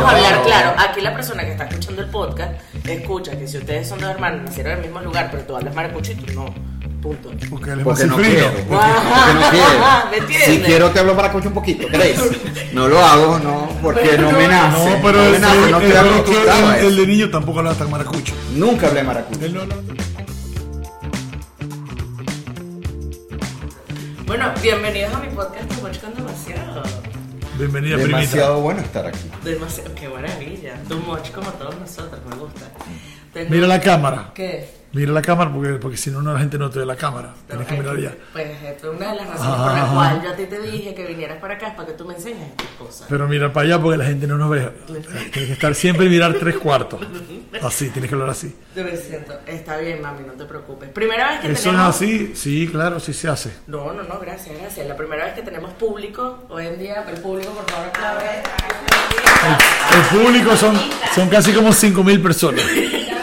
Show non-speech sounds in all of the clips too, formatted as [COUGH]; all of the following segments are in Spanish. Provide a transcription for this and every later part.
Vamos a hablar claro. Aquí la persona que está escuchando el podcast escucha que si ustedes son dos hermanos, nacieron en el mismo lugar, pero tú hablas maracucho y tú no. Punto. Porque él es Porque más no cifrino. quiero. Porque no quiero. [LAUGHS] ¿Me entiendes? Si quiero te hablo maracucho un poquito, ¿crees? [LAUGHS] No lo hago, no, porque no me nace. No, pero no el, no el- estoy el- acostumbrado a el- el eso. de niño tampoco hablaba tan maracucho. Nunca hablé maracucho. Él no, no. Bueno, bienvenidos a mi podcast de Watch con Demasiado. Bienvenida, primita. Demasiado bueno estar aquí. Demasiado, qué maravilla. Too much como todos nosotros, me gusta. Tengo- Mira la cámara. ¿Qué? Mira la cámara porque, porque si no, la gente no te ve la cámara. Tienes que mirar allá. Pues esta es una de las razones por la Ajá. cual yo a ti te dije que vinieras para acá es para que tú me enseñes estas cosas. Pero mira para allá porque la gente no nos ve. Tienes que estar siempre y mirar tres cuartos. Así, tienes que hablar así. Yo me siento, está bien, mami, no te preocupes. Primera vez que ¿Eso es tenemos. así? Sí, claro, sí se hace. No, no, no, gracias, gracias. La primera vez que tenemos público, hoy en día, el público, por favor, aplaude. El público son, son casi como 5.000 personas. [LAUGHS]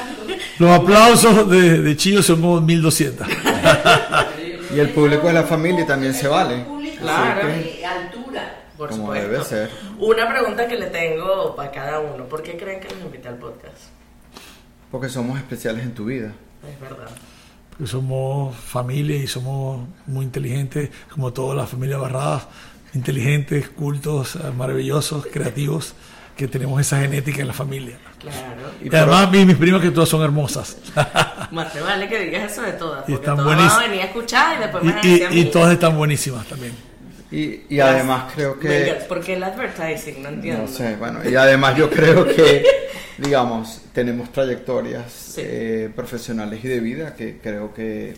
Los aplausos de, de Chillo son como 1.200. [LAUGHS] Y el público de la familia también se vale. Claro. Altura. Por Como supuesto. debe ser. Una pregunta que le tengo para cada uno. ¿Por qué creen que los invité al podcast? porque somos especiales en tu vida. Es verdad. Porque somos familia y somos muy inteligentes, como todas las familias barradas, inteligentes, cultos, eh, maravillosos, creativos, que tenemos esa genética en la familia. Claro. Y Y además, por- mi- mis primas que todas son hermosas. [LAUGHS] Más te vale que digas eso de todas. Y Porque están todas van buenísimas. a venir a escuchar y después me y, a y- y todas están buenísimas también. Y, y además creo que... Venga, ¿Por qué el advertising? No entiendo. No sé, bueno, y además yo creo que, [LAUGHS] digamos, tenemos trayectorias Sí. eh, profesionales y de vida que creo que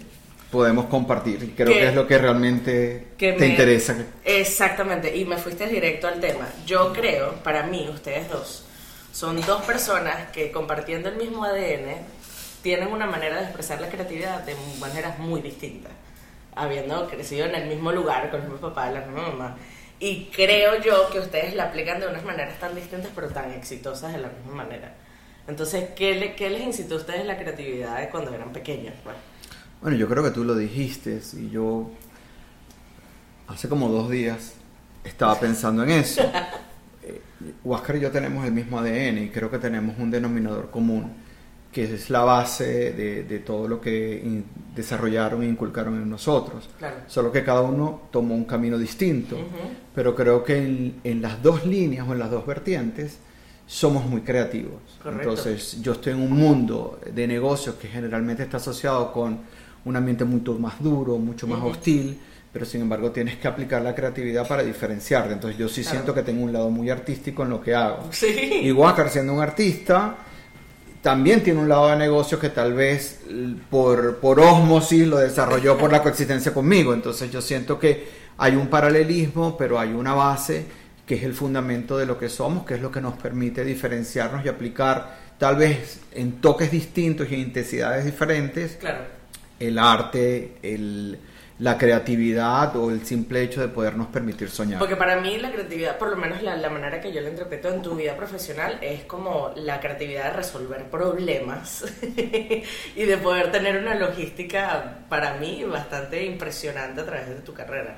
podemos compartir y creo Que- que es lo que realmente que te me- interesa. Exactamente, y me fuiste directo al tema. Yo creo, para mí, ustedes dos, son dos personas que compartiendo el mismo ADN tienen una manera de expresar la creatividad de maneras muy distintas, habiendo crecido en el mismo lugar, con el mismo papá, la misma mamá. Y creo yo que ustedes la aplican de unas maneras tan distintas, pero tan exitosas de la misma manera. Entonces, ¿qué, le- qué les incitó a ustedes la creatividad de cuando eran pequeños? Pues, Bueno, yo creo que tú lo dijiste y yo hace como dos días estaba pensando en eso. [LAUGHS] Eh, Huáscar y yo tenemos el mismo ADN y creo que tenemos un denominador común, que es la base de, de todo lo que in- desarrollaron e inculcaron en nosotros. Claro. Solo que cada uno tomó un camino distinto, pero creo que en, en las dos líneas o en las dos vertientes somos muy creativos. Correcto. Entonces, yo estoy en un mundo de negocios que generalmente está asociado con un ambiente mucho más duro, mucho más hostil, pero sin embargo tienes que aplicar la creatividad para diferenciarte. Entonces, yo sí Claro. siento que tengo un lado muy artístico en lo que hago. Sí. Y Huáscar, siendo un artista, también tiene un lado de negocio que tal vez por, por osmosis lo desarrolló por la coexistencia conmigo. Entonces yo siento que hay un paralelismo, pero hay una base que es el fundamento de lo que somos, que es lo que nos permite diferenciarnos y aplicar tal vez en toques distintos y en intensidades diferentes Claro. el arte, el, la creatividad o el simple hecho de podernos permitir soñar. Porque para mí la creatividad, por lo menos la, la manera que yo la interpreto en tu vida profesional, es como la creatividad de resolver problemas [LAUGHS] y de poder tener una logística para mí bastante impresionante a través de tu carrera.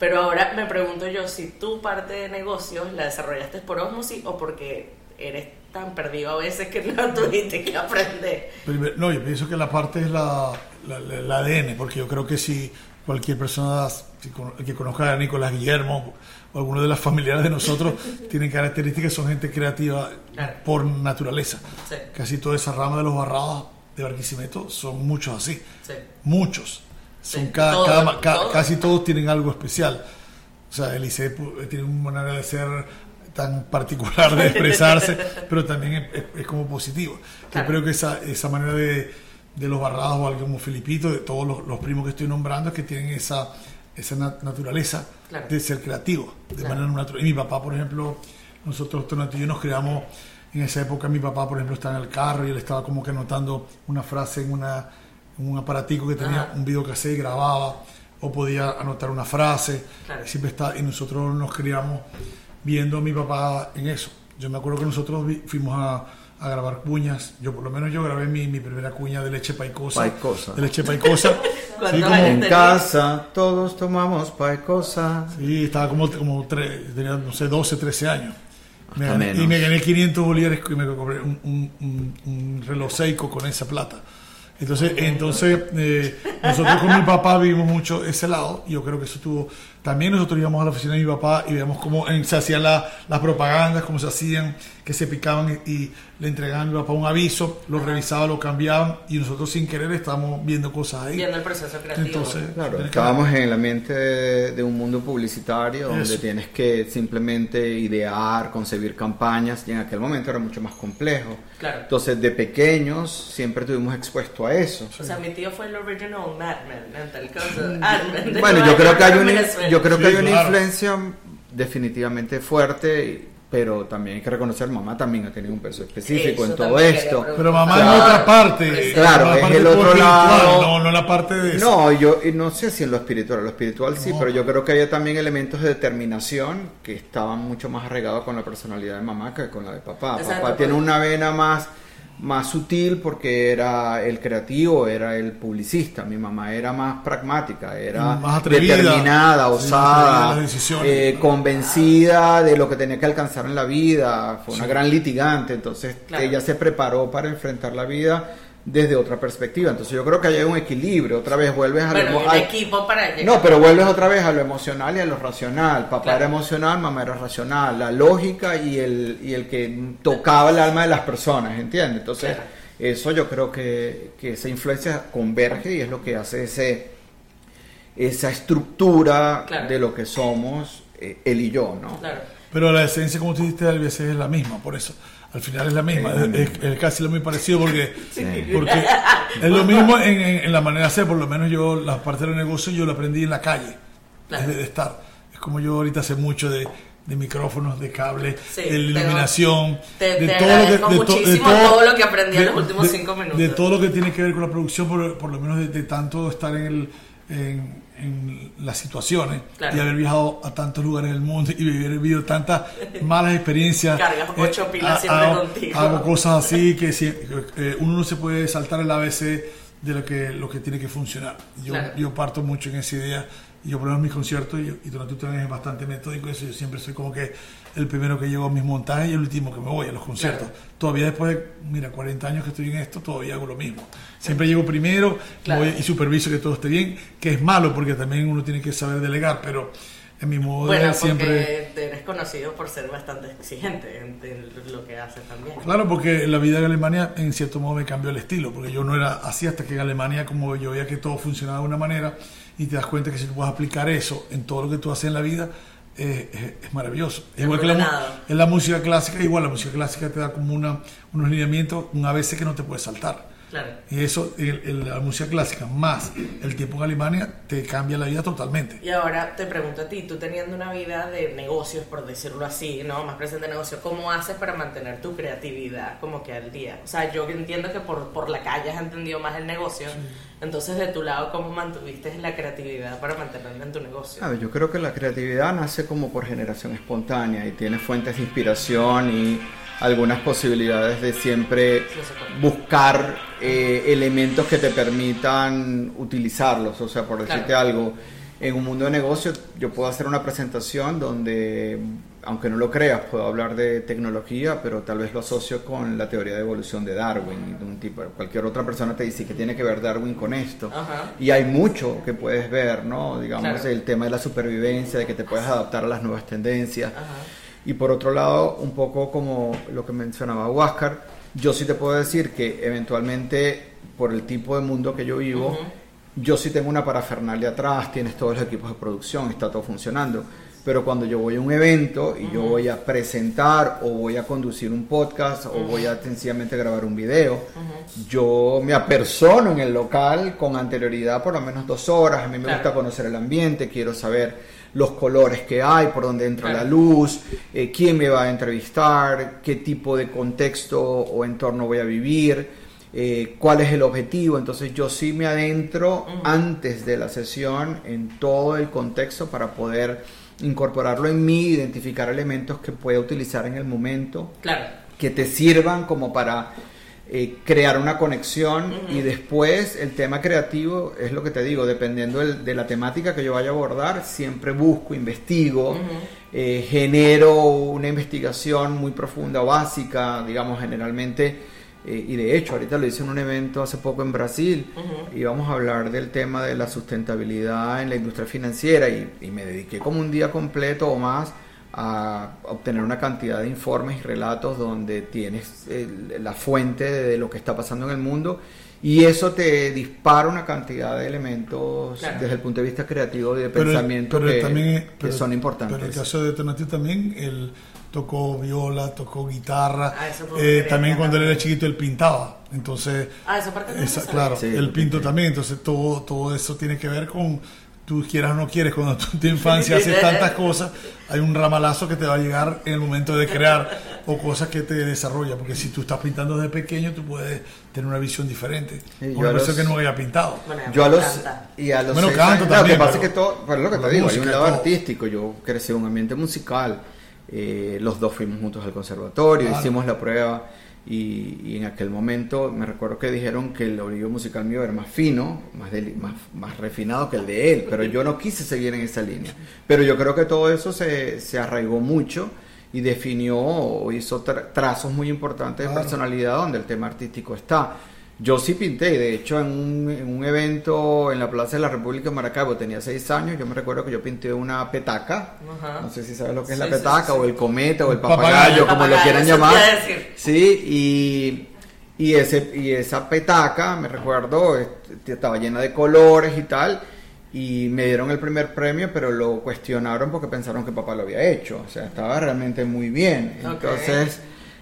Pero ahora me pregunto yo si tu parte de negocios la desarrollaste por osmosis o porque eres tan perdido a veces que no [LAUGHS] tuviste que aprender. No, yo pienso que la parte es la, la- la- el ADN, porque yo creo que si cualquier persona si con- que conozca a Nicolás Guillermo o alguno de las [LAUGHS] familiares de nosotros tienen características, son gente creativa Claro. por naturaleza. Sí. Casi toda esa rama de los barrados de Barquisimeto son muchos así, Sí. muchos. Son Sí, ca- todos, cada todos. Casi todos tienen algo especial. O sea, el ICE pu- tiene una manera de ser tan particular de [LAUGHS] expresarse, pero también es, es- es como positivo. Claro. Yo creo que esa, esa manera de, de los barrados o algo como Filipito, de todos los, los primos que estoy nombrando, es que tienen esa, esa nat- naturaleza Claro. de ser creativo, de Claro. manera natural. Y mi papá, por ejemplo, nosotros Tonato y yo nos creamos, en esa época mi papá, por ejemplo, estaba en el carro y él estaba como que anotando una frase en, una, en un aparatico que tenía Ajá. un videocassette y grababa, o podía anotar una frase, Claro. siempre está, y nosotros nos criamos viendo a mi papá en eso. Yo me acuerdo que nosotros fuimos a, a grabar cuñas, yo por lo menos yo grabé mi, mi primera cuña de leche paicosa. Paicosa. De leche paicosa. ¿Cuántos [LAUGHS] sí, como- En casa todos tomamos paicosa. Sí, estaba como, como tre- tenía, no sé, 12, 13 años. Me Hasta gané- y me gané 500 bolívares y me compré un, un- un- un reloj Seiko con esa plata. Entonces, entonces eh, nosotros con mi papá vivimos mucho ese lado. y Yo creo que eso tuvo. También nosotros íbamos a la oficina de mi papá y veíamos cómo se hacían la- las propagandas, cómo se hacían, que se picaban y, y le entregaban a un aviso, lo revisaba, lo cambiaban y nosotros sin querer estábamos viendo cosas ahí. Viendo el proceso creativo. Entonces, Claro, estábamos en el ambiente de, de un mundo publicitario donde Eso. tienes que simplemente idear, concebir campañas y en aquel momento era mucho más complejo. Claro. Entonces de pequeños siempre estuvimos expuestos a eso. O sea, mi tío fue el original Mad Men, en tal cosa. Bueno, yo creo que hay una, yo creo que hay una influencia definitivamente fuerte, pero también hay que reconocer, mamá también ha tenido un peso específico Eso en todo esto. Pero mamá Claro. en otra parte. Claro, la es parte el otro espiritual, lado. No, no la parte de eso. No, yo y no sé si en lo espiritual, lo espiritual sí, No. pero yo creo que había también elementos de determinación que estaban mucho más arraigados con la personalidad de mamá que con la de papá. Exacto, papá tiene una vena más más sutil porque era el creativo, era el publicista. Mi mamá era más pragmática, era Más atrevida. determinada, Sí, osada, decisiones. eh, convencida de lo que tenía que alcanzar en la vida. Fue una Sí. gran litigante, entonces Claro. ella se preparó para enfrentar la vida desde otra perspectiva. Entonces yo creo que hay un equilibrio. Otra vez vuelves a lo Bueno, emo- y un al- equipo para llegar. no, pero vuelves otra vez a lo emocional y a lo racional. Papá Claro. era emocional, mamá era racional. La lógica y el, y el que tocaba el alma de las personas, ¿entiendes? Entonces, Claro. eso yo creo que, que esa influencia converge y es lo que hace ese, esa estructura Claro. de lo que somos eh, él y yo, ¿no? Claro. Pero la esencia, como tú dijiste, a veces es la misma, por eso. Al final es la misma, es, es- es casi lo muy parecido porque, [LAUGHS] porque es lo mismo en, en- en la manera de hacer, por lo menos yo la parte del negocio yo la aprendí en la calle, Claro. de, de estar. Es como yo ahorita sé mucho de, de micrófonos, de cables, Sí, de iluminación, te- de te todo lo que de to- de muchísimo todo lo que aprendí en los últimos cinco minutos. De todo lo que tiene que ver con la producción, por, por lo menos de, de tanto estar en, el, en, en las situaciones Claro. y haber viajado a tantos lugares del mundo y haber vivido tantas [LAUGHS] malas experiencias. Cargas ocho pilas siempre hago- contigo. Hago cosas así [LAUGHS] que si- eh, uno no se puede saltar el ABC de lo que, lo que tiene que funcionar. Yo, Claro. yo parto mucho en esa idea. Y yo, por ejemplo, en mis conciertos, y, y tú también es bastante metódico, eso yo siempre soy como que el primero que llego a mis montajes y el último que me voy a los conciertos. Claro. Todavía después de, mira, 40 años que estoy en esto, todavía hago lo mismo. Siempre llego primero Claro. voy y superviso que todo esté bien, que es malo porque también uno tiene que saber delegar, pero en mi modo de Bueno, ver siempre... eres conocido por ser bastante exigente en, en lo que haces también. Claro, porque la vida en Alemania en cierto modo me cambió el estilo, porque yo no era así hasta que en Alemania como yo veía que todo funcionaba de una manera y te das cuenta que si tú puedes aplicar eso en todo lo que tú haces en la vida, eh, es, es maravilloso. Es igual que la, en la música clásica, igual la música clásica te da como una, unos lineamientos, un ABC que no te puedes saltar. Claro. Y eso, el- el- la música clásica más el tiempo en Alemania, te cambia la vida totalmente. Y ahora te pregunto a ti, tú teniendo una vida de negocios, por decirlo así, ¿no? Más presente en negocio, ¿cómo haces para mantener tu creatividad como que al día? O sea, yo entiendo que por, por la calle has entendido más el negocio, entonces de tu lado, ¿cómo mantuviste la creatividad para mantenerla en tu negocio? A ver, yo creo que la creatividad nace como por generación espontánea y tiene fuentes de inspiración y algunas posibilidades de siempre buscar eh, elementos que te permitan utilizarlos. O sea, por decirte Claro. algo, en un mundo de negocios yo puedo hacer una presentación donde, aunque no lo creas, puedo hablar de tecnología, pero tal vez lo asocio con la teoría de evolución de Darwin. y de un tipo, cualquier otra persona te dice que tiene que ver Darwin con esto. Ajá. Y hay mucho que puedes ver, ¿no? Digamos, Claro. el tema de la supervivencia, de que te puedes adaptar a las nuevas tendencias. Ajá. Y por otro lado, un poco como lo que mencionaba Huáscar, yo sí te puedo decir que eventualmente, por el tipo de mundo que yo vivo, yo sí tengo una parafernalia atrás, tienes todos los equipos de producción, está todo funcionando. Pero cuando yo voy a un evento y yo voy a presentar o voy a conducir un podcast o voy a sencillamente grabar un video, yo me apersono en el local con anterioridad por lo menos dos horas. A mí me Claro. gusta conocer el ambiente, quiero saber los colores que hay, por dónde entra Claro. la luz, eh, quién me va a entrevistar, qué tipo de contexto o entorno voy a vivir, eh, cuál es el objetivo. Entonces yo sí me adentro antes de la sesión en todo el contexto para poder incorporarlo en mí, identificar elementos que pueda utilizar en el momento Claro. que te sirvan como para eh, crear una conexión y después el tema creativo es lo que te digo, dependiendo del- de la temática que yo vaya a abordar, siempre busco, investigo, eh, genero una investigación muy profunda o básica, digamos, generalmente. eh, y de hecho, ahorita lo hice en un evento hace poco en Brasil y vamos a hablar del tema de la sustentabilidad en la industria financiera y, y me dediqué como un día completo o más a obtener una cantidad de informes y relatos donde tienes el- la fuente de lo que está pasando en el mundo y eso te dispara una cantidad de elementos Claro. desde el punto de vista creativo y de Pero- pensamiento pero que, también- que pero- son importantes. Pero en el caso de Tonatiuh también, él tocó viola, tocó guitarra. Ah, eh, también cuando él era chiquito él pintaba. Entonces, Ah, esa parte esa- claro, Sí, pinto pinté. también. Entonces, todo, todo eso tiene que ver con tú quieras o no quieres. Cuando tú en tu infancia haces tantas cosas, hay un ramalazo que te va a llegar en el momento de crear o cosas que te desarrolla. Porque si tú estás pintando desde pequeño, tú puedes tener una visión diferente. Sí, yo una a los- persona que no haya pintado. Bueno, Yo a los y a los Bueno, seis canto años- también, lo que pasa pero- es que todo, pero lo que te digo, hay un lado todo. artístico. Yo crecí en un ambiente musical. eh, los dos fuimos juntos al conservatorio, Claro. hicimos la prueba y, y en aquel momento me recuerdo que dijeron que el oído musical mío era más fino, más, deli- más, más refinado que el de él, pero yo no quise seguir en esa línea. Pero yo creo que todo eso se, se arraigó mucho y definió o hizo tra- trazos muy importantes de personalidad donde el tema artístico está. Yo sí pinté, y de hecho en un, en un evento en la Plaza de la República en Maracaibo, tenía seis años, yo me recuerdo que yo pinté una petaca, Ajá. no sé si sabes lo que es Sí, la petaca sí, sí. o el cometa o el papagayo. papagayo, como lo quieran llamar. decir. Sí, y, y, ese, y esa petaca, me recuerdo, este, estaba llena de colores y tal, y me dieron el primer premio, pero lo cuestionaron porque pensaron que papá lo había hecho, o sea, estaba realmente muy bien. Entonces,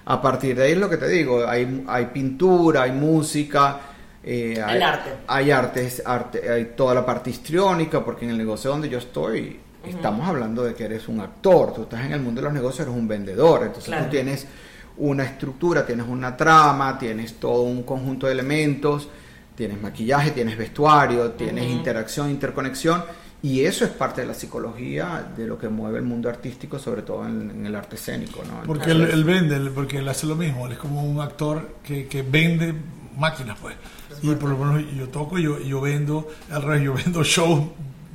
a partir de ahí es lo que te digo, hay, hay pintura, hay música. eh, hay, El arte. Hay artes, arte, hay toda la parte histriónica, porque en el negocio donde yo estoy, estamos hablando de que eres un actor, tú estás en el mundo de los negocios, eres un vendedor, entonces Claro. tú tienes una estructura, tienes una trama, tienes todo un conjunto de elementos, tienes maquillaje, tienes vestuario, tienes interacción, interconexión, y eso es parte de la psicología de lo que mueve el mundo artístico, sobre todo en, en el arte escénico. ¿no? Porque él, él vende, él- porque él hace lo mismo, él es como un actor que, que vende máquinas, pues. Y por lo menos yo toco y yo, yo vendo, al revés, yo vendo shows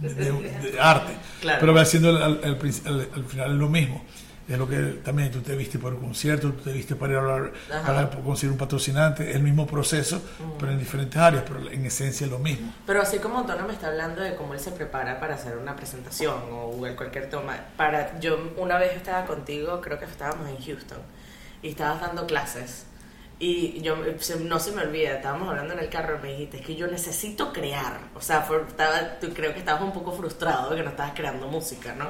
de, de- de arte. Claro. Pero va haciendo al- al final es lo mismo. Es lo que también tú te viste para un concierto, tú te viste para ir a hablar, para conseguir un patrocinante, el mismo proceso, pero en diferentes áreas, pero en esencia es lo mismo. Pero así como Antonio me está hablando de cómo él se prepara para hacer una presentación o el- cualquier toma, para yo una vez estaba contigo, creo que estábamos en Houston y estabas dando clases y yo no se me olvida, estábamos hablando en el carro y me dijiste es que yo necesito crear, o sea, fue- estaba, tú creo que estabas un poco frustrado de que no estabas creando música, ¿no?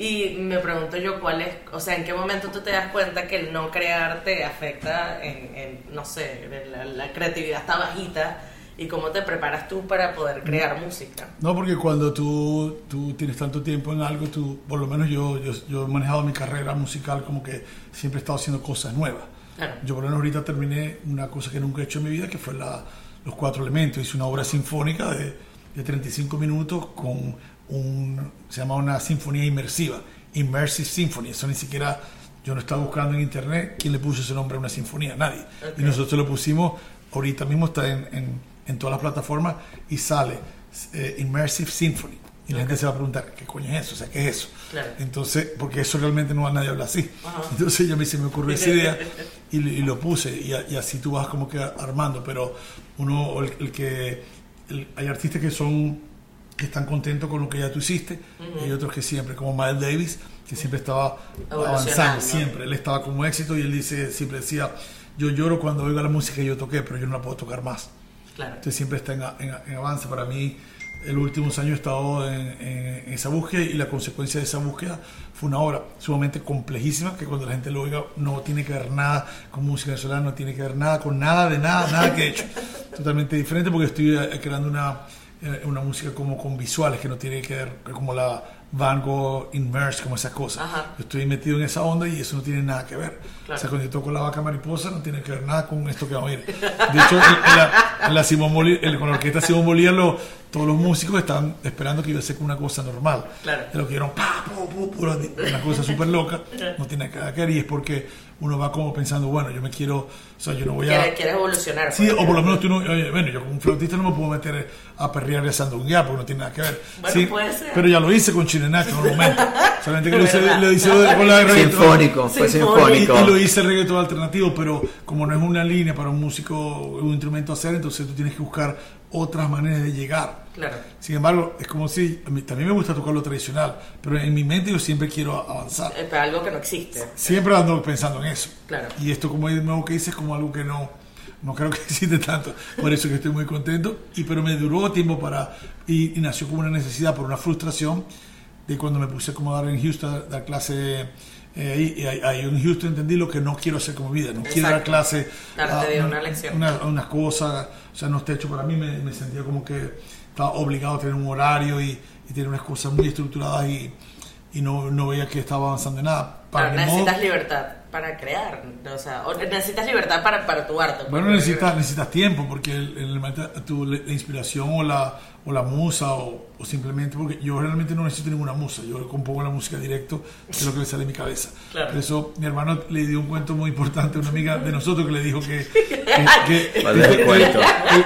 Y me pregunto yo cuál es, o sea, en qué momento tú te das cuenta que el no crear te afecta en, en, no sé, en la, la creatividad está bajita y cómo te preparas tú para poder crear música. No, porque cuando tú, tú tienes tanto tiempo en algo, tú, por lo menos yo, yo, yo he manejado mi carrera musical como que siempre he estado haciendo cosas nuevas. Claro. Yo por lo menos ahorita terminé una cosa que nunca he hecho en mi vida, que fue la, los cuatro elementos. Hice una obra sinfónica de, de 35 minutos con un, se llama una sinfonía inmersiva, Immersive Symphony. Eso ni siquiera, yo no estaba buscando en internet quién le puso ese nombre a una sinfonía, nadie. Ok. Y nosotros lo pusimos, ahorita mismo está en, en, en todas las plataformas y sale eh, Immersive Symphony. Y la gente se va a preguntar, ¿qué coño es eso? O sea, ¿qué es eso? Claro. Entonces, porque eso realmente no nadie habla así. [LAUGHS] Entonces ya me, se me ocurrió esa idea [LAUGHS] y, y lo puse y, a- y así tú vas como que armando, pero uno, el, el que, hay artistas que son, que están contentos con lo que ya tú hiciste y hay otros que siempre, como Miles Davis, que siempre estaba avanzando, siempre, él estaba como éxito y él dice, siempre decía, yo lloro cuando oigo la música que yo toqué, pero yo no la puedo tocar más. Claro. Entonces siempre está en, en- en avance. Para mí, en los últimos años he estado en, en- esa búsqueda y la consecuencia de esa búsqueda fue una obra sumamente complejísima que cuando la gente lo oiga no tiene que ver nada con música venezolana, no tiene que ver nada con nada de nada, nada que he hecho. [LAUGHS] Totalmente diferente porque estoy eh, creando una, eh, una música como con visuales que no tiene que ver como la, Van Gogh, Immerse, como esas cosas. Ajá. Yo estoy metido en esa onda y eso no tiene nada que ver. Claro. O sea, cuando yo toco la vaca mariposa no tiene que ver nada con esto que vamos a oír. De hecho, en, la, en la Simón en- con la orquesta Simón Bolívar, lo- todos los músicos estaban esperando que iba a ser una cosa normal. Claro. De lo que vieron, pa, pu, pu, pura- una cosa súper loca, no tiene nada que ver y es porque uno va como pensando, bueno, yo me quiero, o sea, yo no voy a... Quieres, evolucionar. Sí, pues. o por lo menos tú no. oye, bueno, yo como un flautista no me puedo meter a perrear y a sandunguear porque no tiene nada que ver. Bueno, Sí, puede ser. Pero ya lo hice con Chinenacho en un momento. [LAUGHS] Solamente que lo hice, lo hice con la de reggaetón. Sinfónico, fue Sinfónico. Y, lo hice reggaetón alternativo, pero como no es una línea para un músico, un instrumento hacer, entonces tú tienes que buscar otras maneras de llegar. Claro. Sin embargo, es como si, a mí también me gusta tocar lo tradicional, pero en mi mente yo siempre quiero avanzar. Es para algo que no existe. Siempre ando pensando en eso. Claro. Y esto, como es nuevo que hice, es como algo que no, no creo que [LAUGHS] existe tanto. Por eso que estoy muy contento. Y, pero me duró tiempo para. Y, y nació como una necesidad, por una frustración, de cuando me puse como a dar en Houston, a dar clase. eh, ahí, y ahí- en Houston entendí lo que no quiero hacer como vida. No quiero dar Exacto. clase. Claro, a- dio una lección. Una, unas cosas. O sea, no está hecho para mí. Me, me sentía como que estaba obligado a tener un horario y, y tener unas cosas muy estructuradas y, y no, no veía que estaba avanzando en nada. Mi modo- necesitas libertad para crear. O sea, o necesitas libertad para, para tu arte. Bueno, necesitas, necesitas tiempo porque el, el- el- tu- la inspiración o la, o la musa o, o simplemente porque yo realmente no necesito ninguna musa, yo compongo la música directo de lo que le sale de mi cabeza. Claro. Por eso mi hermano le dio un cuento muy importante a una amiga de nosotros que le dijo que... [LAUGHS] que- que- ¿Cuál es el cuento?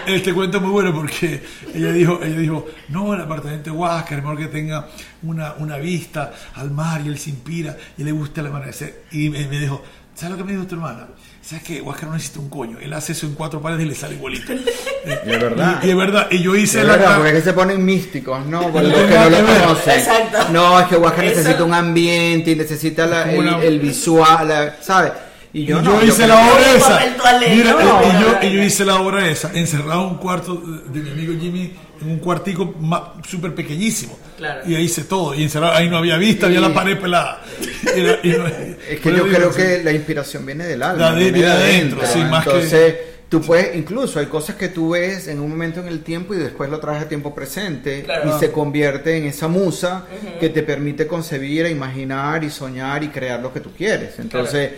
Este cuento es muy bueno porque ella dijo, ella dijo, no, el apartamento de Huáscar, mejor que tenga una, una vista al mar y él se inspira y le gusta el amanecer. Y me, me dijo, ¿sabes lo que me dijo tu hermana? ¿Sabes que Huáscar no necesita un coño? Él hace eso en cuatro paredes y le sale igualito. [LAUGHS] Y es verdad. Y, y es verdad, y yo hice Es la... verdad, porque es que se ponen místicos, ¿no? Por No los [LAUGHS] que no lo conocen. Exacto. No, es que Huáscar Eso- necesita un ambiente y necesita la- el, una- el visual, la- ¿sabes? Y Y yo yo, no. hice creo la obra Yo esa. Mira, no, y, yo, no, y yo hice la obra esa, encerrado en un cuarto de mi amigo Jimmy, en un cuartico ma- súper pequeñísimo. Claro. Y ahí hice todo. Y encerrado, ahí no había vista, había la pared pelada. Y era- y no- Es que [LAUGHS] yo digo, creo que la inspiración viene del alma. La de- viene viene de adentro, sí, más que- Entonces, tú puedes, incluso hay cosas que tú ves en un momento en el tiempo y después lo traes a tiempo presente Claro. y se convierte en esa musa que te permite concebir, e imaginar y soñar y crear lo que tú quieres. Entonces,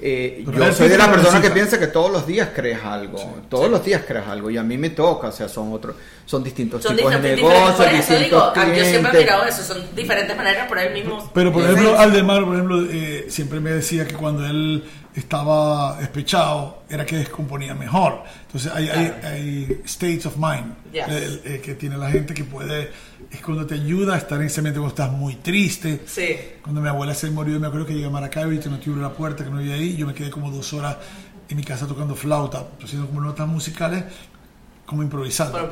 eh, yo soy de la persona que piensa que todos los días creas algo, todos los días creas algo y a mí me toca, o sea, son otros, son distintos Son tipos de negocios, eso digo, distintos ah, yo siempre he mirado eso, son diferentes maneras, pero el mismo. Pero por ejemplo, Aldemar, por ejemplo, eh, siempre me decía que cuando él estaba despechado era que descomponía mejor. Entonces hay, hay, hay states of mind Yes. eh, eh, que tiene la gente que puede, es cuando te ayuda a estar en ese momento cuando estás muy triste. Sí. Cuando mi abuela se murió, me acuerdo que llegué a Maracaibo y no te abrió la puerta, que no había ahí, yo me quedé como dos horas en mi casa tocando flauta, haciendo como notas musicales, como improvisando.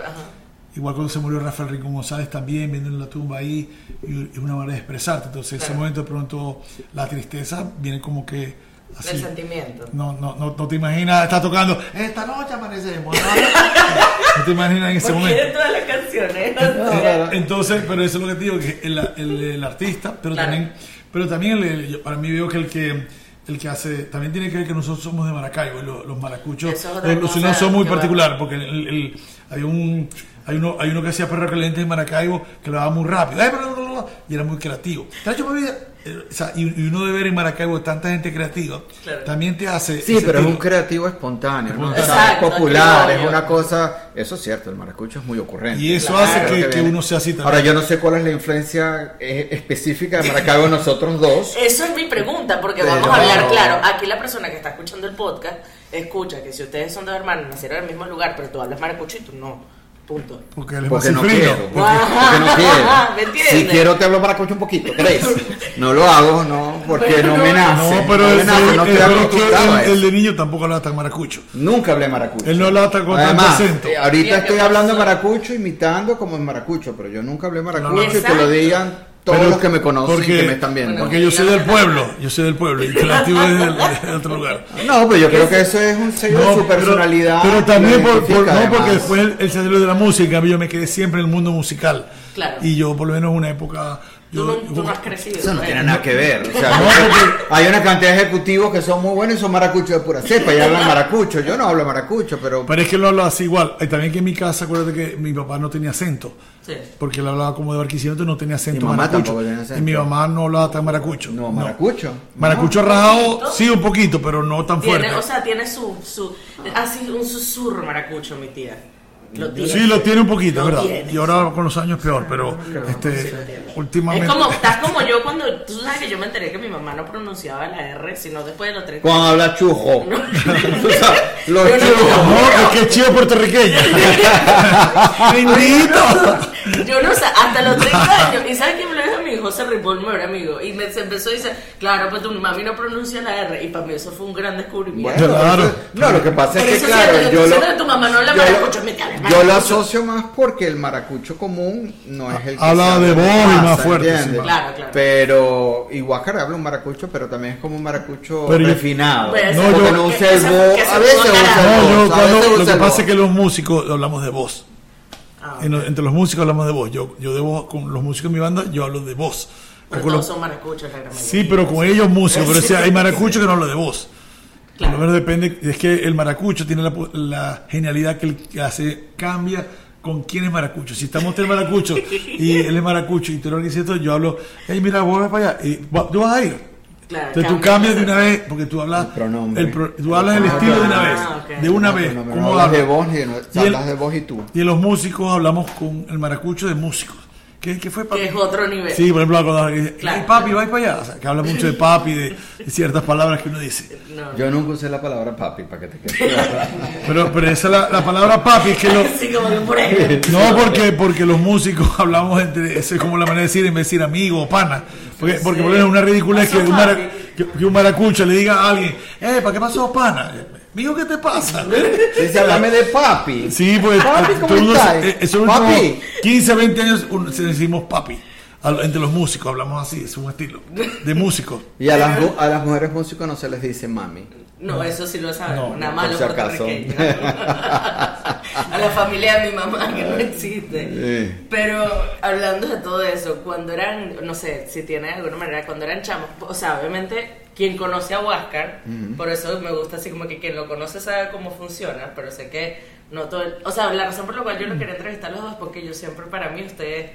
Igual cuando se murió Rafael Rincón González también, viendo en la tumba ahí, es una manera de expresarte. Entonces, ese Claro. momento de pronto, la tristeza viene como que así. El sentimiento. No, no, no, no te imaginas, está tocando, esta noche amanecemos. No, [LAUGHS] No te imaginas en ese Porque momento. de todas las canciones. claro. Entonces, pero eso es lo que te digo, que el, el- el artista, pero Claro. también, pero también el- el- yo- para mí veo que el que el que hace, también tiene que ver que nosotros somos de Maracaibo, y los, los maracuchos, Eso es otra los lucianos son muy particulares, porque el- el- hay un hay uno, hay uno que hacía perro caliente en Maracaibo que lo daba muy rápido, ¡Ay, bla, bla, bla, bla! y era muy creativo. ¿Te ha hecho vida? Eh, o sea, y, y uno de ver en Maracaibo tanta gente creativa, Claro. también te hace... Sí, pero es un creativo espontáneo, ¿no? O sea, Exacto, es popular, es una cosa, eso es cierto, el maracucho es muy ocurrente. Y eso Claro. hace que, uno sea así también. Ahora yo no sé cuál es la influencia eh, específica de Maracaibo en nosotros dos. [LAUGHS] Eso es mi pregunta, porque Pero- vamos a hablar claro. Aquí la persona que está escuchando el podcast escucha que si ustedes son dos hermanos, nacieron en el mismo lugar, pero tú hablas maracucho y tú no. Punto. porque él es Porque más no quiero, porque, no quiero. [LAUGHS] ¿Me entiendes? Si quiero te hablo maracucho un poquito, ¿crees? [LAUGHS] No lo hago, no, porque no no, me nace. No, pero no me el, nace, no el- estoy el- acostumbrado a el- el eso. de niño tampoco hablaba tan maracucho. Nunca hablé maracucho. Él no hablaba tan con Además, tanto acento. eh, ahorita estoy ¿qué hablando maracucho, imitando como en maracucho, pero yo nunca hablé maracucho no. y que lo digan todos Pero- los que me conocen porque- que me están viendo. Porque yo soy del pueblo, yo soy del pueblo y creativo es del- de otro lugar. No, pero yo creo que eso es un sello de su personalidad. Pero, también por, por- no, porque después se salió de la música, yo me quedé siempre en el mundo musical. Claro. Y yo por lo menos en una época Tú, Yo- no, tú yo- no has crecido. Eso no tiene nada que ver. O sea, No, porque- hay una cantidad de ejecutivos que son muy buenos y son maracuchos de pura cepa y hablan maracucho. Yo no hablo maracucho, pero Pero es que lo hablo así igual. Y también que en mi casa, acuérdate que mi papá no tenía acento. Sí. Porque él hablaba como de Barquisimeto y no tenía acento Mi mamá maracucho. tampoco tenía acento. Y mi mamá no hablaba tan maracucho. no, maracucho. Maracucho No. rajado, sí, un poquito, pero no tan fuerte. Tiene, o sea, tiene su, su así un susurro maracucho mi tía. Lo tiene. Sí, lo tiene un poquito, Lo ¿verdad? tiene. Y ahora con los años peor, pero este, sí lo tiene. últimamente. Es como, estás como yo cuando, tú sabes que yo me enteré que mi mamá no pronunciaba la R, sino después de los tres. Cuando habla chujo. Tú sabes, los Yo no- chujos. No, es que es chido puertorriqueña. [LAUGHS] [LAUGHS] Bendito. Yo no sé, hasta los 30 años. ¿Y sabes quién mí? José Ripoll, mi mejor amigo. Y me se empezó a decir, claro, pues tu mami no pronuncia la R. Y para mí eso fue un gran descubrimiento. Bueno, Claro. eso- no, lo que pasa es que, claro, yo lo, tu mamá no habla yo lo- maracucho, me yo lo asocio más porque el maracucho común no es el que Habla de voz y más fuerte, Claro, claro. Pero Iguácar habla un maracucho, pero también es como un maracucho Pero refinado. No, yo- no usa el voz, a veces usa el. No, voz, yo lo que pasa es que los músicos hablamos de voz. Ah, En- entre los músicos hablamos de voz. Yo, yo de voz, con los músicos de mi banda, yo hablo de voz. pero O todos los- son maracuchos, la sí, pero con ellos músicos. Pero sí, hay maracuchos que no hablan de voz. Claro. Por lo menos depende. Es que el maracucho tiene la, la genialidad que, el que hace, cambia con quién es maracucho. Si estamos tres maracuchos y él es maracucho y tú lo esto, yo hablo, hey, mira, vos ves para allá. Y, "Va- ¿Tú vas a ir? Claro, Entonces tú cambia. cambias de una vez, porque tú hablas El pronombre. el pro- tú hablas el Ah, estilo de una ah, vez, ok. de una No, vez. no, no, ¿Cómo hablas de y no- Y el- de vos y tú. Y los músicos hablamos con el maracucho de músicos. ¿Qué, qué fue papi? Que es otro nivel. Sí, por ejemplo, cuando dice, Claro. "Hey, papi, va para allá. O sea, que habla mucho de papi, de, de ciertas palabras que uno dice. No. Yo nunca usé la palabra papi para que te quede claro. [LAUGHS] Pero, pero esa es la, la palabra papi, es que lo, [LAUGHS] Así como que por ejemplo. [LAUGHS] No, porque, porque los músicos hablamos entre. Esa es como la manera de decir en vez de decir amigo o pana. Porque, porque por ejemplo, una ridícula es que un, mara- que, que un maracucho le diga a alguien, eh, ¿para qué pasó pana? Mijo, ¿qué te pasa? [LAUGHS] Dice, háblame de papi. Sí, pues Papi, a- ¿cómo se- eh, últimos Papi. 15, 20 años un- se decimos papi. Entre los músicos hablamos así, es un estilo de músicos. Y a las, a las mujeres músicos no se les dice mami. No, eso sí lo sabemos, No, nada no, más los puertorriqueños. [LAUGHS] a la familia de mi mamá que no existe. Sí. Pero hablando de todo eso, cuando eran, no sé, si tiene de alguna manera, cuando eran chamos, o sea, obviamente quien conoce a Huáscar, por eso me gusta así como que quien lo conoce sabe cómo funciona, pero sé que no todo, el- o sea, la razón por la cual yo lo quería entrevistar a los dos porque yo siempre para mí ustedes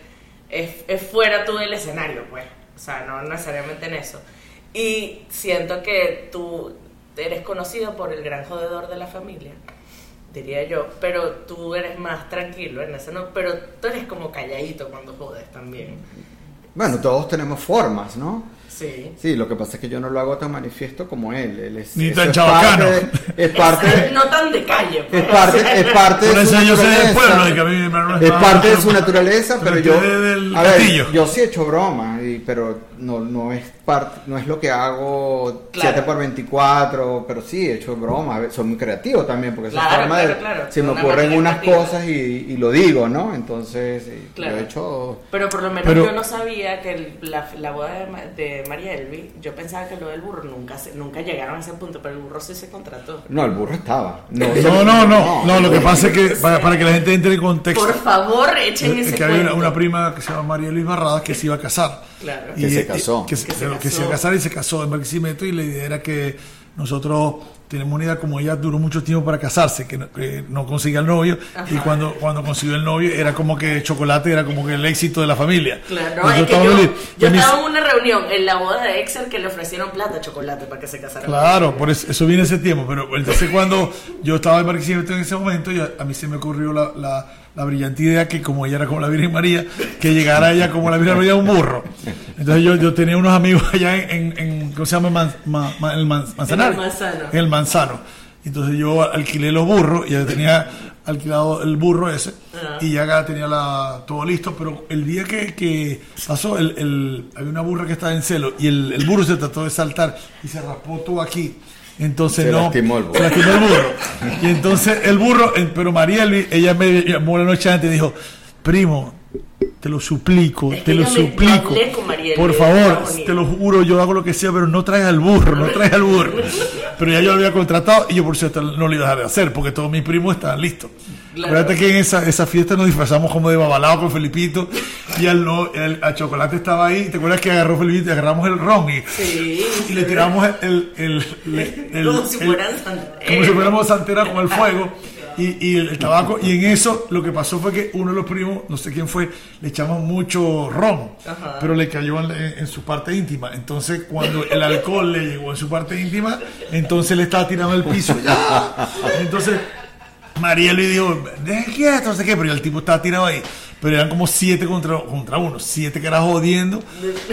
es, es fuera tú del escenario, pues, o sea, no necesariamente en eso. Y siento que tú eres conocido por el gran jodedor de la familia, diría yo, pero tú eres más tranquilo en ese no, pero tú eres como calladito cuando jodes también. Bueno, todos tenemos formas, ¿no? Sí. Sí, lo que pasa es que yo no lo hago tan manifiesto como él. él es, Ni eso tan es chabacano. parte de- Es parte, no tan de calle. pues. es parte, [LAUGHS] es parte Por de su eso yo soy del naturaleza. pueblo, de que a mí hermano Es parte de su naturaleza, pero yo, del a ver, yo sí he hecho broma, y- pero no, no es parte, no es lo que hago Claro. 7 por 24, pero sí he hecho broma, soy muy creativo también, porque esa Claro, forma claro, de, claro. se me Una ocurren unas creativa. cosas y, y lo digo, ¿no? Entonces, sí, Claro. yo he hecho... Pero por lo menos Pero- yo no sabía que el- la, la boda de, Ma- de María Elvi, yo pensaba que lo del burro nunca se- nunca llegaron a ese punto, pero el burro sí se contrató. No, el burro estaba. No, no, no, no, lo que pasa es que para, para que la gente entre en contexto, Por favor, echen es ese que había una, cuento. una prima que se llama María Luis Barradas que se iba a casar. Claro. Que se casó. Que, se- Que se que se iba a casó. casar y se casó en Barquisimeto y la idea era que nosotros tenemos una idea como ella duró mucho tiempo para casarse, que no, que no conseguía el novio y cuando, cuando consiguió el novio era como que chocolate era como que el éxito de la familia. Claro, Y es que estaba yo, estaba en una reunión en la boda de Excel que le ofrecieron plata chocolate para que se casara. Claro, por eso, eso viene ese tiempo, pero entonces cuando yo estaba en Barquisimeto en ese momento, yo- a mí se me ocurrió la, la, la brillante idea que como ella era como la Virgen María, que llegara ella como la Virgen María un burro. Entonces yo, yo tenía unos amigos allá en, en, en- ¿cómo se llama? Man- el Man- Manzanares. En el Manzano. En el Manzano. Entonces yo alquilé los burros, y ya tenía alquilado el burro ese, y ya tenía la, todo listo, pero el día que, que pasó, el, el- había una burra que estaba en celo, y el, el burro se trató de saltar y se raspó todo aquí. Entonces Se no. lastimó el burro. Se lastimó el burro. Y entonces el burro, pero María, Elvi, ella me llamó la noche antes y dijo, primo, te lo suplico, Es te lo suplico. Por favor, te lo juro, yo hago lo que sea, pero no traigas al burro, no traigas al burro. Pero ya yo lo había contratado y yo por cierto no lo iba a dejar de hacer porque todos mis primos estaban listos. Claro. Acuérdate que en esa, esa fiesta nos disfrazamos como de babalao con Felipito y al no, el, a Chocolate estaba ahí. ¿Te acuerdas que agarró Felipito y agarramos el ron y, Sí. y le tiramos el, el, como si fuéramos santera con el fuego y, y el tabaco y en eso lo que pasó fue que uno de los primos no sé quién fue le echamos mucho ron Ajá. pero le cayó en, su parte íntima entonces cuando el alcohol le llegó en su parte íntima entonces le estaba tirando al piso ¡Ya! entonces María le dijo deje quieto no sé qué pero el tipo estaba tirado ahí pero eran como siete contra, contra uno siete que era jodiendo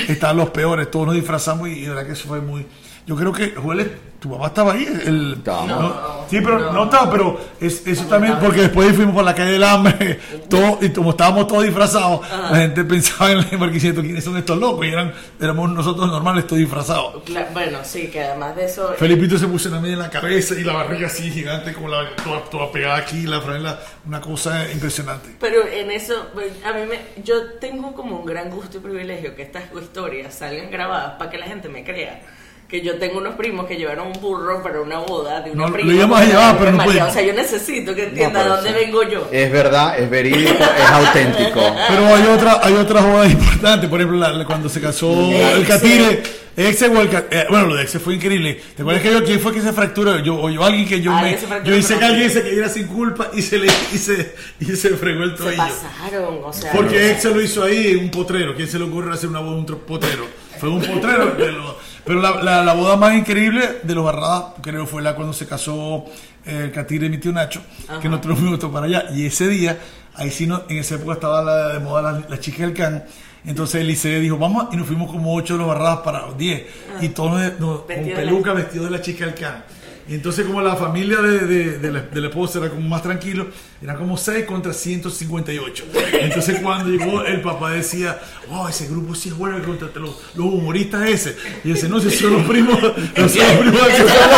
estaban los peores todos nos disfrazamos y, y la verdad que eso fue muy yo creo que Joel, tu papá estaba ahí el, Estaba. ¿no? Sí, pero no, No. estaba, pero es- eso también, porque después fuimos por la calle del hambre, todo, y como estábamos todos disfrazados, la gente pensaba en el Marquisito, ¿quiénes son estos locos? Y eran, éramos nosotros normales, todos disfrazados. Bueno, sí, que además de eso. Felipito se puso una media en la cabeza y la barriga así gigante, como la toda, toda pegada aquí, la franela, una cosa impresionante. Pero en eso, pues, a mí me, yo tengo como un gran gusto y privilegio que estas historias salgan grabadas para que la gente me crea. Que yo tengo unos primos que llevaron un burro para una boda de una No, prima. lo íbamos a llevar, pero no pudimos. O sea, yo necesito que entienda pero dónde sí. vengo yo. Es verdad, es verídico, es auténtico. Pero hay otra, hay otras bodas importantes, por ejemplo, la- la- cuando se casó el. Catire, Exe o el eh, bueno, lo de Exe fue increíble. ¿Te acuerdas que yo, quién fue que se fracturó? Yo, o yo alguien que yo me, se yo hice que no. alguien se cayera sin culpa y se le, y se, y se fregó el Se tobillo. pasaron, o sea. Porque no. Exe lo hizo ahí en un potrero. ¿Quién se le ocurre hacer una boda un potrero? Fue un potrero. de lo- pero la, la, la boda más increíble de los Barradas, creo, fue la cuando se casó eh, el Catire y mi tío Nacho, que nosotros fuimos para allá. Y ese día, ahí sí, no, en esa época estaba la, de moda la, la chica del can. Entonces el liceo dijo, vamos, y nos fuimos como ocho de los Barradas para 10. Y todos nos- nos- con peluca, vestidos de la chica del can. Y entonces como la familia de, de, de la, de la esposa era como más tranquilo, eran como 6 contra 158. Entonces cuando llegó el papá decía, oh, ese grupo sí es bueno contra los, los humoristas ese. Y dice, no, si son los primos, no [LAUGHS] son los primos del familia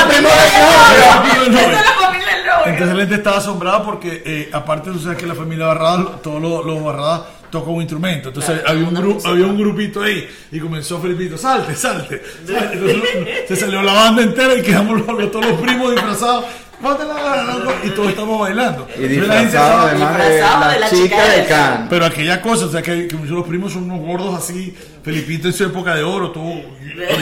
del novio. entonces la gente estaba asombrada porque, eh, aparte, tú sabes que la familia Barrada, todos los, los Barradas tocan un instrumento. Entonces Claro, había, un gru- había un grupito ahí y comenzó Felipito, salte, salte. salte. Entonces, se salió la banda entera y quedamos los- los- todos los primos disfrazados. Y todos estamos bailando. Y Entonces, la disfrazado de la, de la chica de Can. Pero aquella cosa, o sea, que, que muchos de los primos son unos gordos así, Felipito en su época de oro, todo.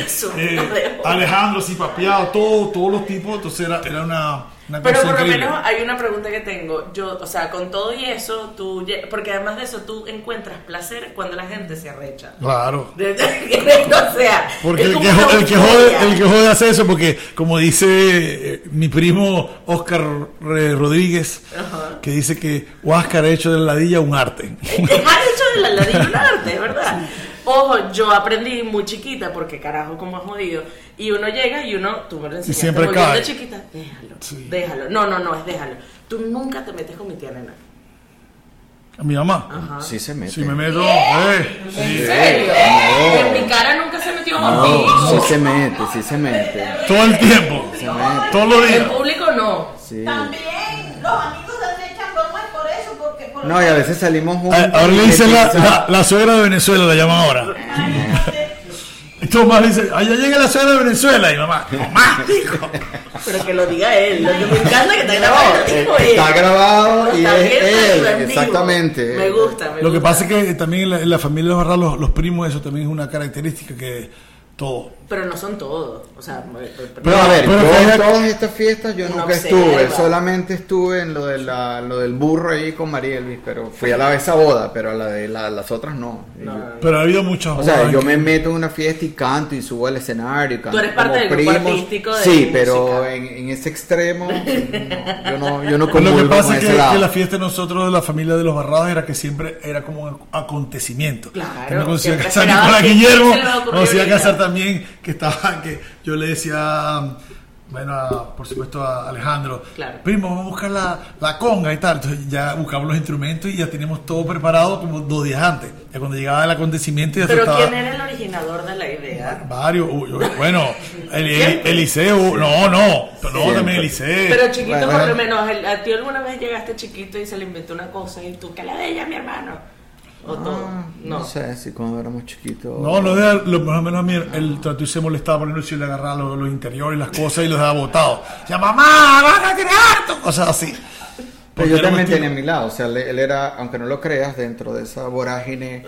Eso, eh, oro. Alejandro así papeado, todo, todos los tipos, entonces era, era una, una Pero por lo increíble. menos hay una pregunta que tengo. Yo, o sea, con todo y eso, tú, porque además de eso, tú encuentras placer cuando la gente se arrecha. Claro. [LAUGHS] O sea, Porque el que, el, que jode, el que jode hace eso, porque como dice eh, mi primo Oscar eh, Rodríguez, Ajá. que dice que Huáscar ha hecho de la ladilla un arte. Dejar hecho de la ladilla un arte, ¿verdad? [LAUGHS] Ojo, yo aprendí muy chiquita, porque carajo, como es jodido. Y uno llega y uno, tú me lo enseñaste siempre bien cae. de chiquita. Déjalo, Sí. déjalo. No, no, no, es déjalo. Tú nunca te metes con mi tía nena. A mi mamá. Ajá. Sí se mete. Si me meto, eh, ¿En sí. serio? no. En mi cara nunca se metió No, contigo. sí se mete, sí se mete. todo el tiempo, Se mete. todos los En días. público no. Sí. También los amigos No, y a veces salimos juntos. Ah, Ahora le dicen la, la, la suegra de Venezuela, la llaman ahora. [LAUGHS] Esto más dice, allá llega la suegra de Venezuela y mamá, mamá, hijo. Pero que lo diga él. Lo que me encanta que está grabado lo dijo él. Está grabado y Está es él, exactamente. Me gusta, me Lo que pasa es que también en la, en la familia de los Barras, los, los primos, eso también es una característica que todo. Pero no son todos. O sea, No, a ver, Pero yo que en todas estas fiestas yo nunca observa. estuve, solamente estuve en lo, de la, lo del burro ahí con María Elvis, pero fui a la de esa boda, pero a la de la- las otras no. No, yo- no, no. Pero ha habido muchas o sea, yo me que- meto en una fiesta y canto y subo al escenario y canto eres parte del grupo artístico de Sí, pero en, en ese extremo no, yo no, yo no [LAUGHS] lo que pasa con es que, que la fiesta de nosotros, de la familia de los Barradas, era que siempre era como un acontecimiento. Claro, También cuando se iba a siempre casar Nicolás que- Guillermo, ¿qué se le va a ocurrir cuando se iba a ahorita? casar también, que estaba, que yo le decía, bueno, a- por supuesto a Alejandro, Claro. primo, vamos a buscar la, la conga y tal. Entonces ya buscamos los instrumentos y ya teníamos todo preparado como dos días antes. Ya cuando llegaba el acontecimiento ya Pero estaba... ¿quién era el originador de la idea? Varios, uy, uy, bueno, [LAUGHS] el, el-. Eliseo, no, no, no, Siempre. también Eliseo. Pero chiquito, Bueno, por lo menos, el- a ti alguna vez llegaste chiquito y se le inventó una cosa y tú, que la de ella, mi hermano. ¿O todo? Ah, No. no sé si cuando éramos chiquitos. No, no deja, lo, más o menos a mí el trato se molestaba por si le agarraba los, los interiores y las cosas y los dejaba botados. Ya mamá, vas a tirar harto, cosas así. Pero yo era también tenía a mi lado, o sea, él, él era, aunque no lo creas, dentro de esa vorágine,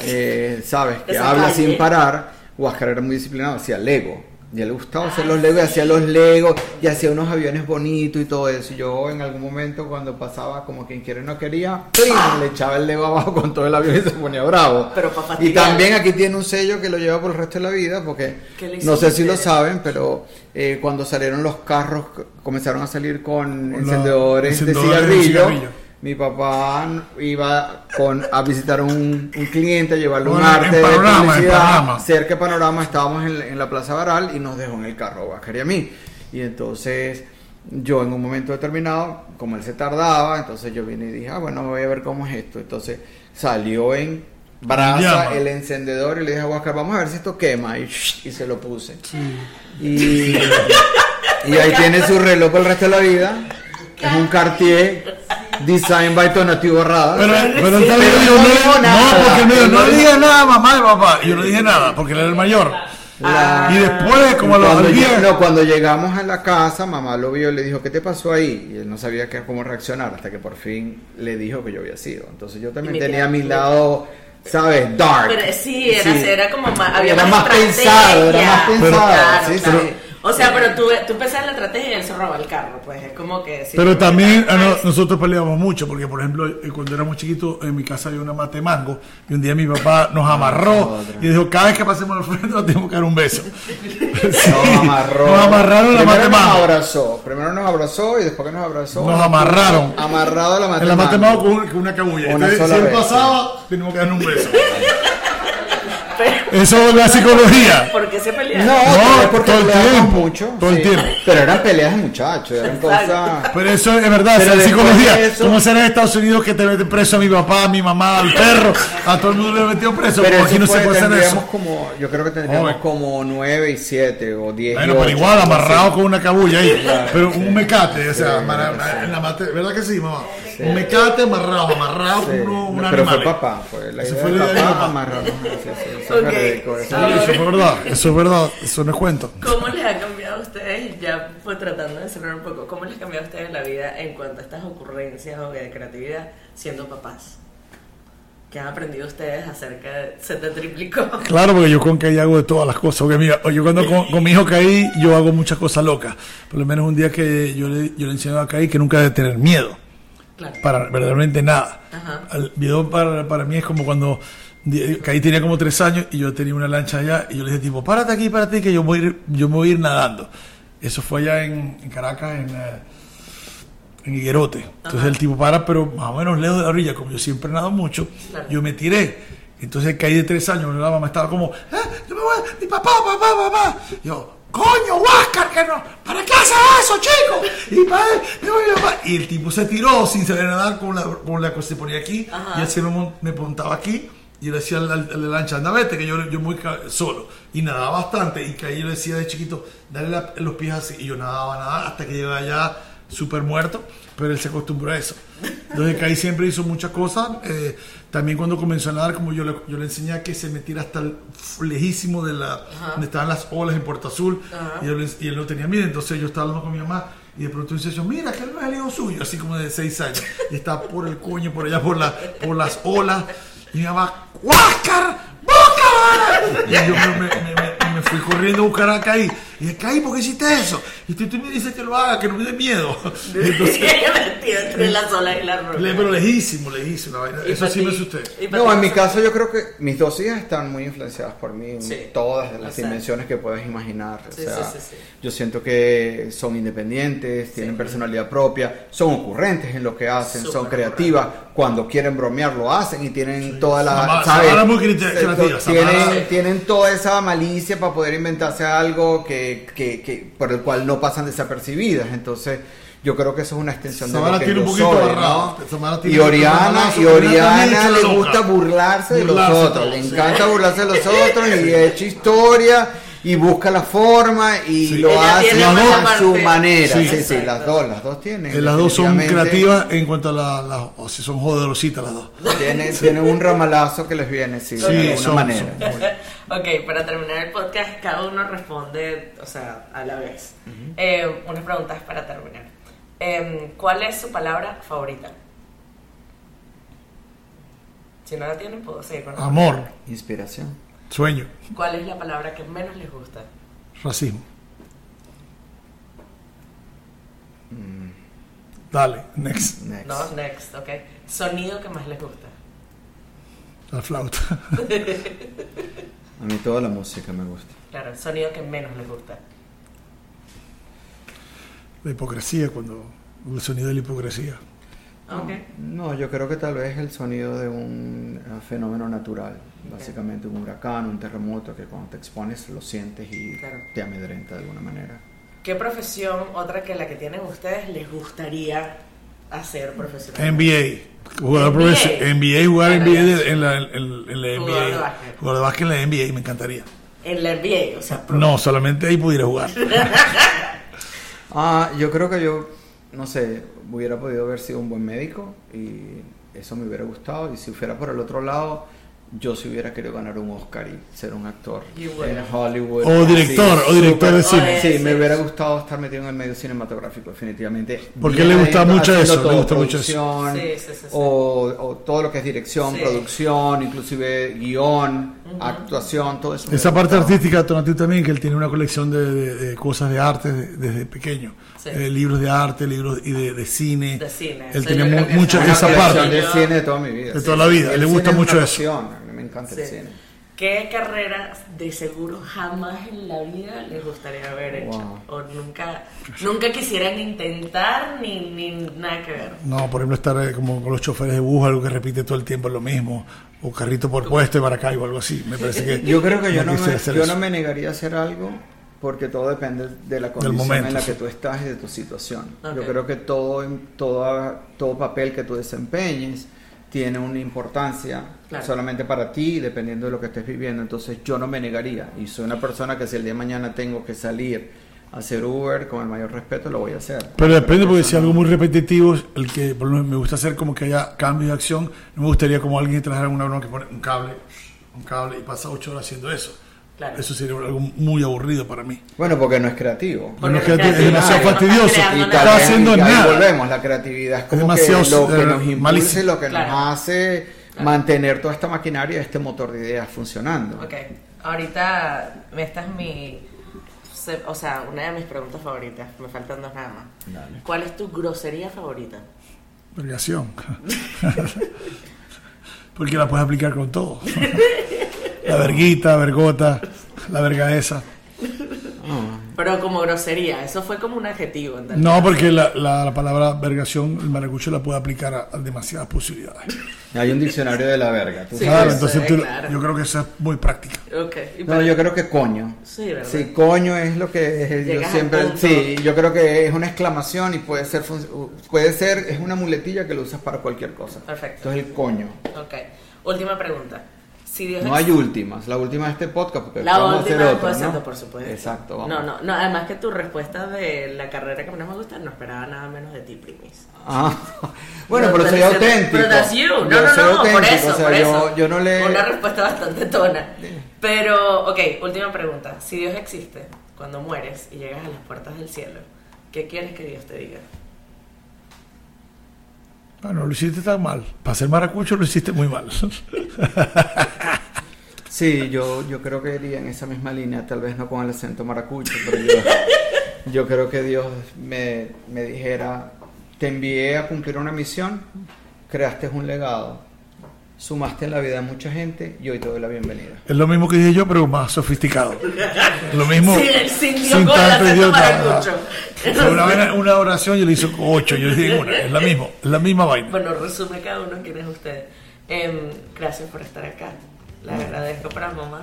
eh, sabes, que Esa habla calle. sin parar, Huáscar era muy disciplinado, hacía Lego. Y a él le gustaba hacer los Legos y hacía los Legos y hacía unos aviones bonitos y todo eso. Y yo en algún momento cuando pasaba como quien quiere no quería, ¡prim! le echaba el Lego abajo con todo el avión y se ponía bravo. Pero pa' y también aquí tiene un sello que lo lleva por el resto de la vida porque ¿Qué le no sé si lo saben, pero eh, cuando salieron los carros comenzaron a salir con Con la- encendedores, encendedores de de cigarrillo. Mi papá iba con, a visitar un, un cliente, a llevarle un Bueno, arte de Panorama. Cerca de Panorama estábamos en, la- en la Plaza Baral y nos dejó en el carro a Huáscar y a mí. Y entonces yo en un momento determinado, como él se tardaba, entonces yo vine y dije, ah, bueno, voy a ver cómo es esto. Entonces salió en brasa el encendedor y le dije a Huáscar, vamos a ver si esto quema. Y, y se lo puse. Y, y ahí tiene su reloj por el resto de la vida. Es un Cartier Design by Tonatiuh Rada. Pero, pero no yo no, no, nada. porque me dijo, no No le digas nada mamá y papá. Yo no dije nada, porque él era el mayor. La- Y después, como a los cuando, al día- no, cuando llegamos a la casa, mamá lo vio y le dijo, ¿qué te pasó ahí? Y él no sabía qué, cómo reaccionar hasta que por fin le dijo que yo había sido. Entonces yo también tenía a mi lado, ¿sabes? Dark. Pero sí, era, era como más. Había Era más, más pensado, era más pensado. Claro, sí, claro. sí. O sea, pero tú, tú pensás en la estrategia y él se roba el carro, pues es como que. sí, Pero también ah, no, "Ay, nosotros peleábamos mucho, porque por ejemplo, eh, cuando éramos chiquitos, en mi casa había una mate mango, y un día mi papá nos amarró y dijo, cada vez que pasemos al frente nos tenemos que dar un beso. [LAUGHS] Sí. Nos amarró. Nos amarraron la Primero mate nos mango. abrazó. Primero nos abrazó y después que nos abrazó. Nos amarraron. Amarrado a la mate En la mate mango. mango con, una cabulla. Una Entonces, sola si él vez. pasaba, teníamos que darle un beso. [LAUGHS] Pero, Eso es la psicología. ¿Por qué se pelearon? No, No, porque todo el tiempo, mucho. todo el tiempo. Pero eran peleas de muchachos, eran cosas. Pero eso es verdad, Pero es después psicología. eso- Como será en Estados Unidos que te meten preso a mi papá, a mi mamá, al perro, a todo el mundo le metió preso. Pero aquí no eso se fue, puede hacer eso. como, yo creo que tendríamos como 9 y 7 o 10 Bueno, y pero 8, igual algo amarrado así. con una cabulla ahí. Claro. Pero un mecate, o sea, en la mate, ¿verdad que sí, mamá? Un mecate amarrado, amarrado Sí. con un No, pero fue animal. papá, fue la idea fue de la papá, papá. Sí, eso es eso verdad, eso es verdad, eso no es cuento. ¿Cómo les ha cambiado a ustedes, ya fue tratando de cerrar un poco, cómo les ha cambiado a ustedes la vida en cuanto a estas ocurrencias o de creatividad siendo papás? ¿Qué han aprendido ustedes acerca de... Se te triplicó. Claro, porque yo con Kai hago de todas las cosas. Porque mira, yo cuando con, con mi hijo Kai, yo hago muchas cosas locas. Por lo menos un día que yo le, yo le enseño a Kai que nunca debe tener miedo. Claro. para verdaderamente nada. Ajá. El video para, para mí es como cuando di- Kai tenía como tres años y yo tenía una lancha allá y yo le dije tipo, párate aquí, párate que yo voy a ir, yo me voy a ir nadando. Eso fue allá en, en Caracas, en, eh, en Higuerote. Entonces el tipo para, pero más o menos lejos de la orilla, como yo siempre nado mucho, Claro. yo me tiré. Entonces caí de tres años, la mamá estaba como, "Ah, yo me voy, mi papá, papá, papá. Yo, coño, Huáscar, que no, ¿para qué haces eso, chico? Y, y papá- el tipo se tiró sin saber nadar con la, con la que se ponía aquí, Ajá. y así me, me montaba aquí, y yo le decía al, lancha, anda, vete, que yo, yo muy solo. Y nadaba bastante, y que ahí yo le decía de chiquito, dale la- los pies así, y yo nadaba, nadaba, hasta que llegaba allá súper muerto, pero él se acostumbró a eso. Entonces que ahí siempre hizo muchas cosas. eh, también cuando comenzó a nadar, como yo le, yo le enseñé a que se metiera hasta el, lejísimo de la, donde estaban las olas en Puerto Azul, Ajá. y, yo le- y él no tenía miedo. Entonces yo estaba hablando con mi mamá y de pronto dice yo, mira, que él no es el hijo suyo, así como de seis años. Y está por el coño, por allá, por, la, por las olas. Y mi mamá, ¡Huáscar! ¡Búscala! Y yo me, me- me- me- fui corriendo a buscar a Kai. Y dije, Kai, ¿por qué hiciste eso? Y tú, tú me dices que lo haga, que no me dé miedo. [LAUGHS] Entonces, [LAUGHS] entre las olas y la roca. le- pero lejísimo, lejísimo. la vaina. Eso sí me asusté. No, en mi caso yo creo que mis dos hijas están muy influenciadas por mí en Sí. todas las O sea. dimensiones que puedas imaginar. O Sí, sea, sí, sí, sí. yo siento que son independientes, tienen personalidad propia, son ocurrentes en lo que hacen, son Súper creativas. Cuando quieren bromear lo hacen y tienen toda la, Samara- ¿sabes? Samara es muy creativa, Tienen, Samara- tienen toda esa malicia para poder inventarse algo que, que, que- por el cual no pasan desapercibidas. Entonces, yo creo que eso es una extensión Samara de lo que tiene un yo poquito soy. ¿no? Y Oriana, y Oriana le gusta burlarse de los otros, le encanta burlarse de los otros y he hecho historia y busca la forma y Sí. lo Ella hace a su parte. manera. Sí. Sí, sí, las dos, las dos tienen. Eh, las dos son creativas en cuanto a la, la- o si son joderositas las dos. Tienen, tienen un ramalazo que les viene, sí, de Sí, alguna son- manera. Ok, para terminar el podcast, cada uno responde, o sea, a la vez. Eh, unas preguntas para terminar. Em, ¿Cuál es su palabra favorita? Si no la tienen, puedo seguir con la- Amor, Inspiración. Sueño, ¿Cuál es la palabra que menos les gusta? racismo. Dale, next. Next. No, next, ok. Sonido que más les gusta. La flauta. [LAUGHS] A mí toda la música me gusta. Claro, sonido que menos les gusta. La hipocresía, cuando el sonido de la hipocresía. Ok. No, yo creo que tal vez el sonido de un eh, fenómeno natural, básicamente un huracán, un terremoto, que cuando te expones lo sientes y Claro. te amedrenta de alguna manera. ¿Qué profesión, otra que la que tienen ustedes, les gustaría hacer profesionalmente? NBA. Jugador NBA. profesional. NBA, jugar NBA en la, en, en la Jugador de NBA. básquet. Jugador de básquet en la NBA, me encantaría. En la NBA, o sea, No, solamente ahí pudiera jugar. [LAUGHS] Ah, yo creo que yo, no sé, hubiera podido haber sido un buen médico y eso me hubiera gustado. Y si fuera por el otro lado, yo sí hubiera querido ganar un Oscar y ser un actor bueno. en Hollywood. O director, Sí, o director de súper- cine. Sí, me hubiera gustado estar metido en el medio cinematográfico, definitivamente. Porque le gusta mucho eso, le todo, gusta mucho eso. Sí, sí, sí, sí. O, o todo lo que es dirección, Sí. producción, inclusive guion, actuación, todo eso. Esa parte gustado. artística, Tonatiuh también, que él tiene una colección de, de- de cosas de arte de- desde pequeño. Sí. Eh, libros de arte, libros y de, de cine. De cine. Él tenía yo creo mu- que mucha es Una esa parte. de cine de toda mi vida. De sí, toda la vida, le gusta mucho eso. Me encanta el cine. ¿Qué carrera de seguro jamás en la vida les gustaría haber hecho? Wow. O nunca, nunca quisieran intentar ni, ni nada que ver. No, por ejemplo, estar eh, como con los choferes de bus, algo que repite todo el tiempo lo mismo. O carrito por puesto de Maracaibo, algo así. Me parece que. Yo creo que yo no, me, yo no me negaría a hacer algo porque todo depende de la condición momento, en la sí. que tú estás y de tu situación. Ok. Yo creo que todo, todo, todo papel que tú desempeñes tiene una importancia Claro. solamente para ti, dependiendo de lo que estés viviendo. Entonces yo no me negaría. Y soy una persona que si el día de mañana tengo que salir a hacer Uber, con el mayor respeto, lo voy a hacer. Pero depende, porque si no- algo muy repetitivo, el que por lo menos me gusta hacer como que haya cambio de acción, no me gustaría como alguien que trabajara en una broma que pone un cable, un cable y pasa ocho horas haciendo eso. Claro. Eso sería algo muy aburrido para mí. Bueno, porque no es creativo. Porque es que es demasiado no fastidioso. Y nada. está haciendo y ahí nada. volvemos, la creatividad es como demasiado, que lo que eh, nos malísimo. lo que Claro. nos hace mantener toda esta maquinaria, este motor de ideas funcionando. Ok, ahorita esta es mi, o sea, una de mis preguntas favoritas. Me faltan dos nada más. Dale. ¿Cuál es tu grosería favorita? Vergación. [LAUGHS] Porque la puedes aplicar con todo. [LAUGHS] La verguita, vergota, la verga esa. Pero como grosería, eso fue como un adjetivo. ¿entendés? No, porque la, la- la palabra vergación, el maracucho la puede aplicar a, a demasiadas posibilidades. Hay un diccionario de la verga. ¿tú Sí, claro, sabes? entonces tú- claro. yo creo que esa es muy práctica. Ok. y No, para- yo creo que coño. Sí, ¿verdad? Sí, coño es lo que es, yo siempre, sí, yo creo que es una exclamación y puede ser, puede ser, es una muletilla que lo usas para cualquier cosa. Perfecto. Entonces el coño. Ok. Última pregunta. Si Dios No hay últimas, la última de este podcast porque La vamos a última hacer después otro, haciendo, ¿no? por supuesto. Exacto, vamos. No, no, no, además que tu respuesta de la carrera que menos me gusta, no esperaba nada menos de ti, primis. Ah, [LAUGHS] bueno, pero, Pero soy auténtico. Pero that's you. No, Yo no, no, por eso, o sea, por yo, eso. yo no le... Una respuesta bastante tona. [LAUGHS] Pero, ok, última pregunta. Si Dios existe, cuando mueres y llegas a las puertas del cielo, ¿qué quieres que Dios te diga? Bueno, lo hiciste tan mal. Para ser maracucho lo hiciste muy mal. [LAUGHS] Sí, yo, yo creo que iría en esa misma línea, tal vez no con el acento maracucho, pero yo, yo creo que Dios me, me dijera, te envié a cumplir una misión, creaste un legado, sumaste en la vida de mucha gente y hoy te doy la bienvenida. Es lo mismo que dije yo, pero más sofisticado. Lo mismo. Sin, sin con el acento idiota. maracucho. Fue una, una oración yo le hice ocho. Yo dije una. Es la misma. Es la misma vaina. Bueno, resume cada uno quién es usted. Em, gracias por estar acá. Les agradezco para mamá.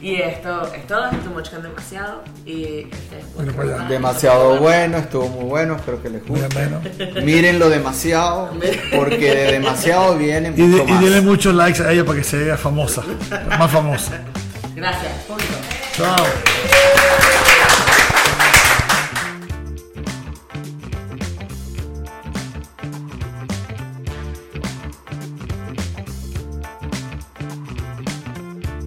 Y esto es todo, es tu much con demasiado. Y este, Bueno, para allá. Demasiado bueno, estuvo muy bueno, espero que les guste. ameno. Mírenlo demasiado, [LAUGHS] porque de demasiado viene Y, de- mucho y denle muchos likes a ella para que se vea famosa. Más famosa. Gracias, público. Chao.